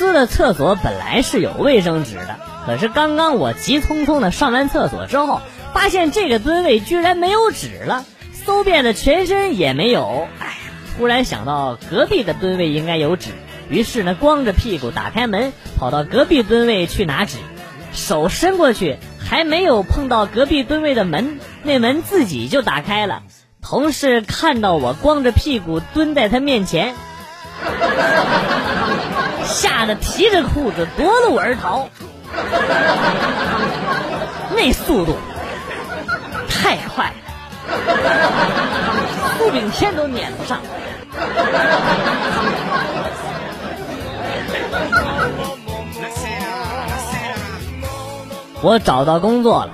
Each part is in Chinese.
司的厕所本来是有卫生纸的，可是刚刚我急匆匆的上完厕所之后，发现这个蹲位居然没有纸了，搜遍了全身也没有。哎呀，突然想到隔壁的蹲位应该有纸，于是呢，光着屁股打开门，跑到隔壁蹲位去拿纸，手伸过去，还没有碰到隔壁蹲位的门，那门自己就打开了。同事看到我光着屁股蹲在他面前。吓得提着裤子夺路而逃，那速度太快了，苏炳添都撵不上。我找到工作了，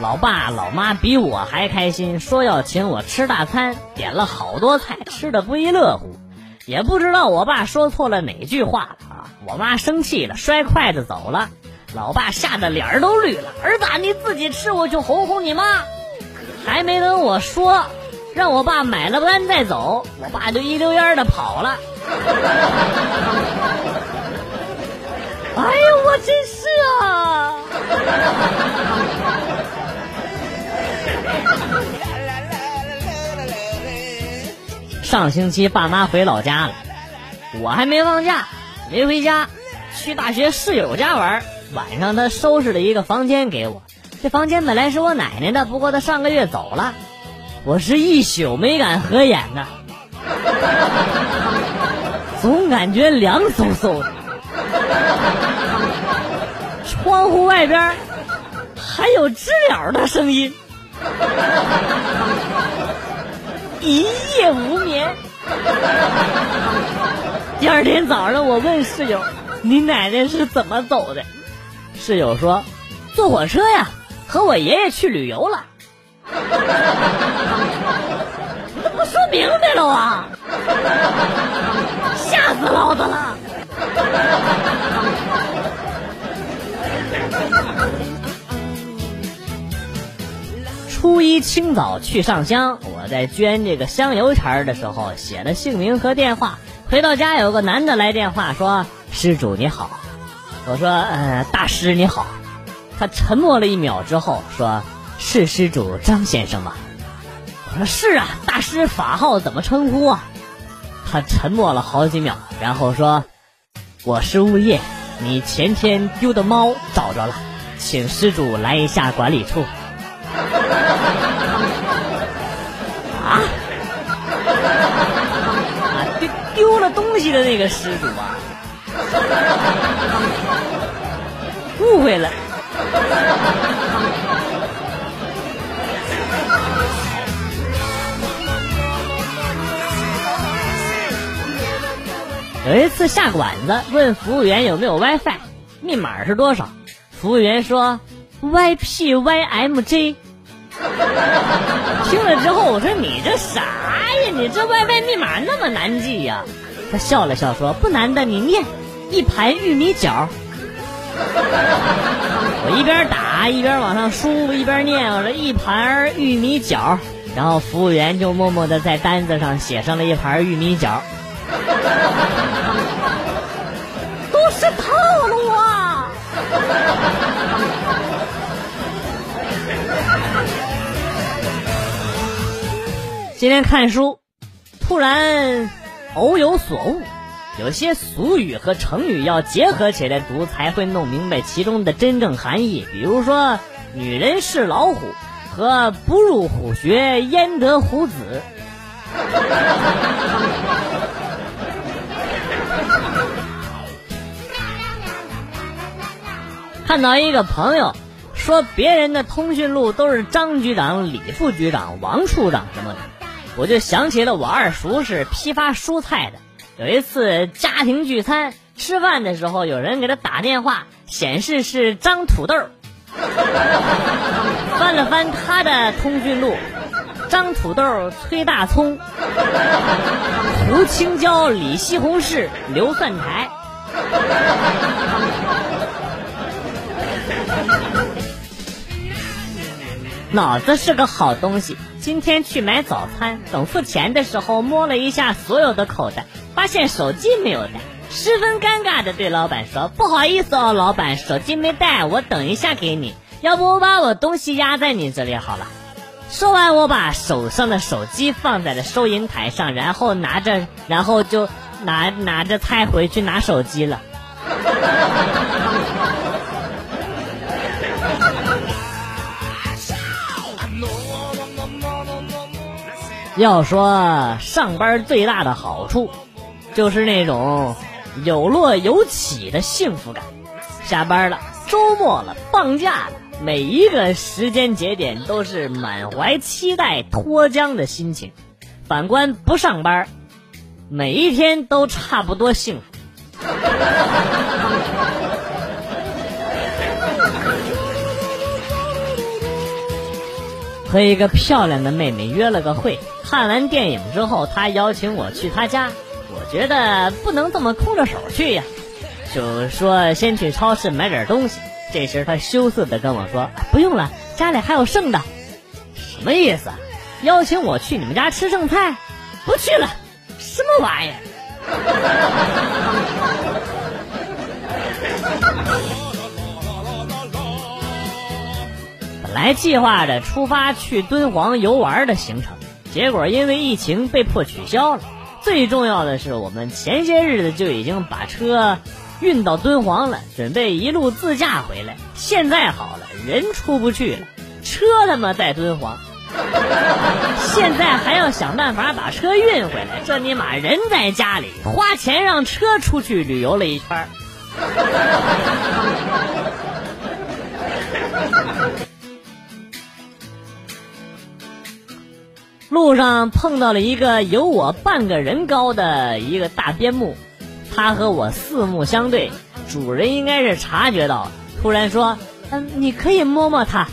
老爸老妈比我还开心，说要请我吃大餐，点了好多菜，吃的不亦乐乎。也不知道我爸说错了哪句话了我妈生气了，摔筷子走了。老爸吓得脸都绿了。儿子，你自己吃，我去哄哄你妈。还没等我说，让我爸买了单再走，我爸就一溜烟的跑了。哎呦，我真是啊！上星期爸妈回老家了，我还没放假，没回家，去大学室友家玩。晚上他收拾了一个房间给我，这房间本来是我奶奶的，不过她上个月走了，我是一宿没敢合眼呢，总感觉凉飕飕的。窗户外边还有知了的声音。一夜无眠。第二天早上，我问室友：“你奶奶是怎么走的？”室友说：“坐火车呀，和我爷爷去旅游了。” 这不说明白了啊！吓死老子了！初一清早去上香，我在捐这个香油钱的时候写了姓名和电话。回到家，有个男的来电话说：“施主你好。”我说：“呃，大师你好。”他沉默了一秒之后说：“是施主张先生吗？”我说：“是啊，大师法号怎么称呼啊？”他沉默了好几秒，然后说：“我是物业，你前天丢的猫找着了，请施主来一下管理处。”记得那个失主啊，误会了。有一次下馆子，问服务员有没有 WiFi，密码是多少？服务员说 YPYMJ。听了之后，我说你这啥呀？你这 WiFi 密码那么难记呀？他笑了笑说：“不难的，你念一盘玉米角。”我一边打一边往上输，一边念我说一盘玉米角。然后服务员就默默的在单子上写上了一盘玉米角。都是套路啊！今天看书，突然偶有所悟，有些俗语和成语要结合起来读，才会弄明白其中的真正含义。比如说“女人是老虎”和“不入虎穴焉得虎子”。看到一个朋友说别人的通讯录都是张局长、李副局长、王处长什么的。我就想起了我二叔是批发蔬菜的。有一次家庭聚餐吃饭的时候，有人给他打电话，显示是张土豆。翻了翻他的通讯录，张土豆、崔大葱、胡青椒、李西红柿、刘蒜苔。脑子是个好东西。今天去买早餐，等付钱的时候摸了一下所有的口袋，发现手机没有带，十分尴尬的对老板说：“不好意思哦，老板，手机没带，我等一下给你。要不我把我东西压在你这里好了。”说完，我把手上的手机放在了收银台上，然后拿着，然后就拿拿着菜回去拿手机了。要说上班最大的好处，就是那种有落有起的幸福感。下班了，周末了，放假了，每一个时间节点都是满怀期待、脱缰的心情。反观不上班，每一天都差不多幸福。和一个漂亮的妹妹约了个会。看完电影之后，他邀请我去他家，我觉得不能这么空着手去呀，就说先去超市买点东西。这时他羞涩的跟我说：“不用了，家里还有剩的。”什么意思？邀请我去你们家吃剩菜？不去了，什么玩意儿？还计划着出发去敦煌游玩的行程。结果因为疫情被迫取消了。最重要的是，我们前些日子就已经把车运到敦煌了，准备一路自驾回来。现在好了，人出不去了，车他妈在敦煌，现在还要想办法把车运回来。这尼玛人在家里，花钱让车出去旅游了一圈。路上碰到了一个有我半个人高的一个大边牧，他和我四目相对，主人应该是察觉到，突然说：“嗯，你可以摸摸它。”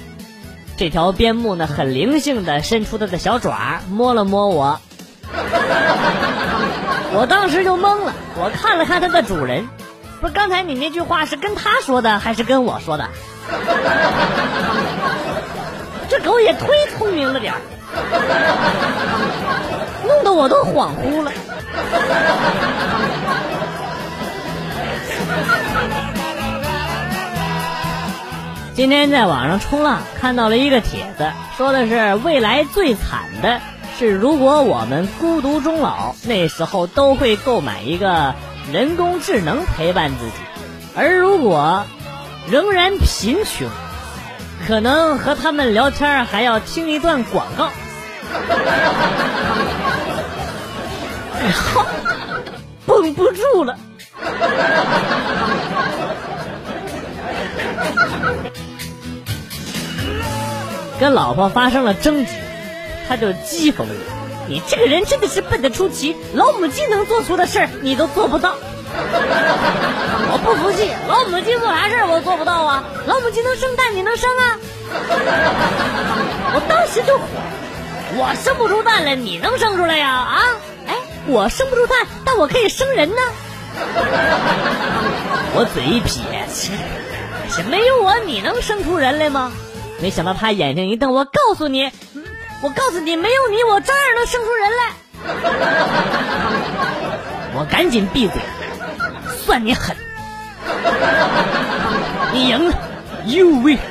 这条边牧呢，很灵性的伸出它的小爪，摸了摸我。我当时就懵了，我看了看它的主人，不是刚才你那句话是跟他说的还是跟我说的？这狗也忒聪明了点儿。弄得我都恍惚了。今天在网上冲浪，看到了一个帖子，说的是未来最惨的是，如果我们孤独终老，那时候都会购买一个人工智能陪伴自己；而如果仍然贫穷，可能和他们聊天还要听一段广告。哎好，绷不住了。跟老婆发生了争执，他就讥讽我：“你这个人真的是笨得出奇，老母鸡能做出的事儿你都做不到。”我不服气，老母鸡做啥事儿我做不到啊？老母鸡能生蛋，你能生啊？我当时就火。我生不出蛋来，你能生出来呀？啊，哎，我生不出蛋，但我可以生人呢。我嘴一撇，切没有我你能生出人来吗？没想到他眼睛一瞪，我告诉你，我告诉你，没有你，我照样能生出人来。我赶紧闭嘴，算你狠，你赢了，You win，perfect。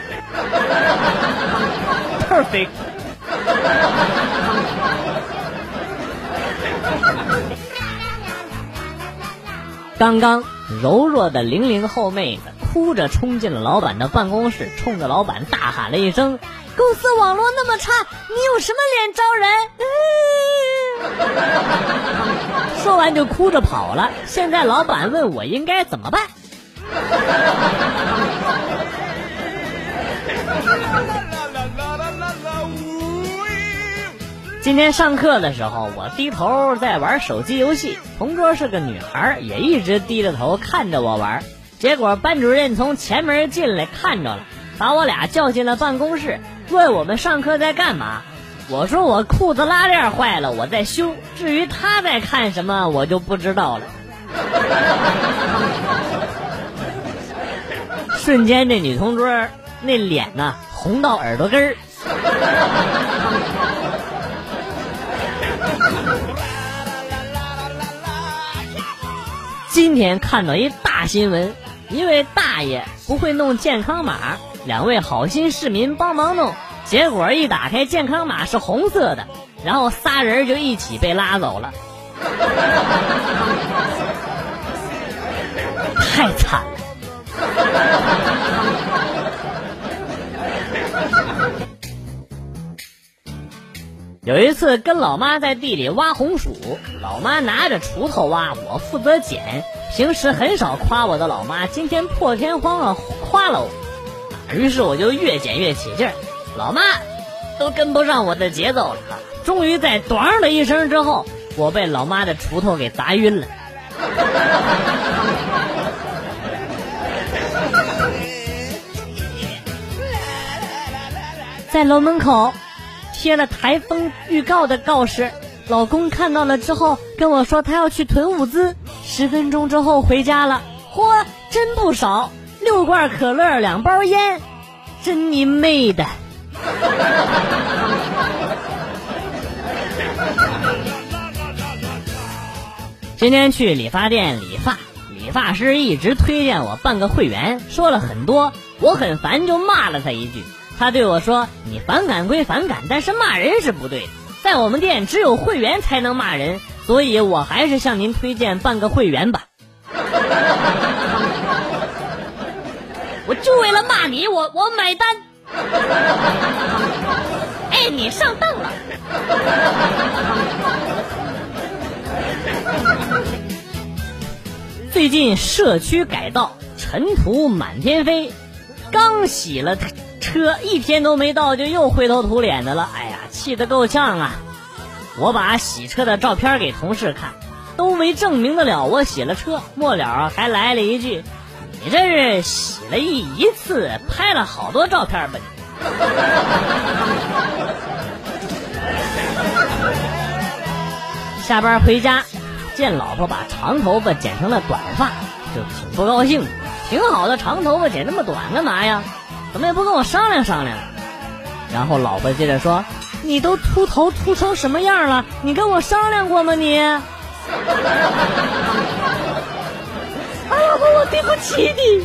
刚刚柔弱的零零后妹子哭着冲进了老板的办公室，冲着老板大喊了一声：“公司网络那么差，你有什么脸招人？”说完就哭着跑了。现在老板问我应该怎么办。今天上课的时候，我低头在玩手机游戏，同桌是个女孩，也一直低着头看着我玩。结果班主任从前门进来，看着了，把我俩叫进了办公室，问我们上课在干嘛。我说我裤子拉链坏了，我在修。至于他在看什么，我就不知道了。瞬间，这女同桌那脸呐，红到耳朵根儿。今天看到一大新闻，一位大爷不会弄健康码，两位好心市民帮忙弄，结果一打开健康码是红色的，然后仨人就一起被拉走了，太惨有一次跟老妈在地里挖红薯，老妈拿着锄头挖，我负责捡。平时很少夸我的老妈，今天破天荒啊夸了我，于是我就越捡越起劲儿，老妈都跟不上我的节奏了。终于在“咣”的一声之后，我被老妈的锄头给砸晕了。在楼门口。贴了台风预告的告示，老公看到了之后跟我说他要去囤物资，十分钟之后回家了。嚯，真不少，六罐可乐，两包烟，真你妹的！今天去理发店理发，理发师一直推荐我办个会员，说了很多，我很烦，就骂了他一句。他对我说：“你反感归反感，但是骂人是不对的。在我们店只有会员才能骂人，所以我还是向您推荐办个会员吧。我就为了骂你，我我买单。哎，你上当了。最近社区改造，尘土满天飞，刚洗了。”车一天都没到，就又灰头土脸的了。哎呀，气得够呛啊！我把洗车的照片给同事看，都没证明得了我洗了车。末了还来了一句：“你这是洗了一一次，拍了好多照片吧？”你下班回家，见老婆把长头发剪成了短发，就挺不高兴。挺好的长头发剪那么短干嘛呀？怎么也不跟我商量商量？然后老婆接着说：“你都秃头秃成什么样了？你跟我商量过吗？你？”啊，老婆，我对不起你。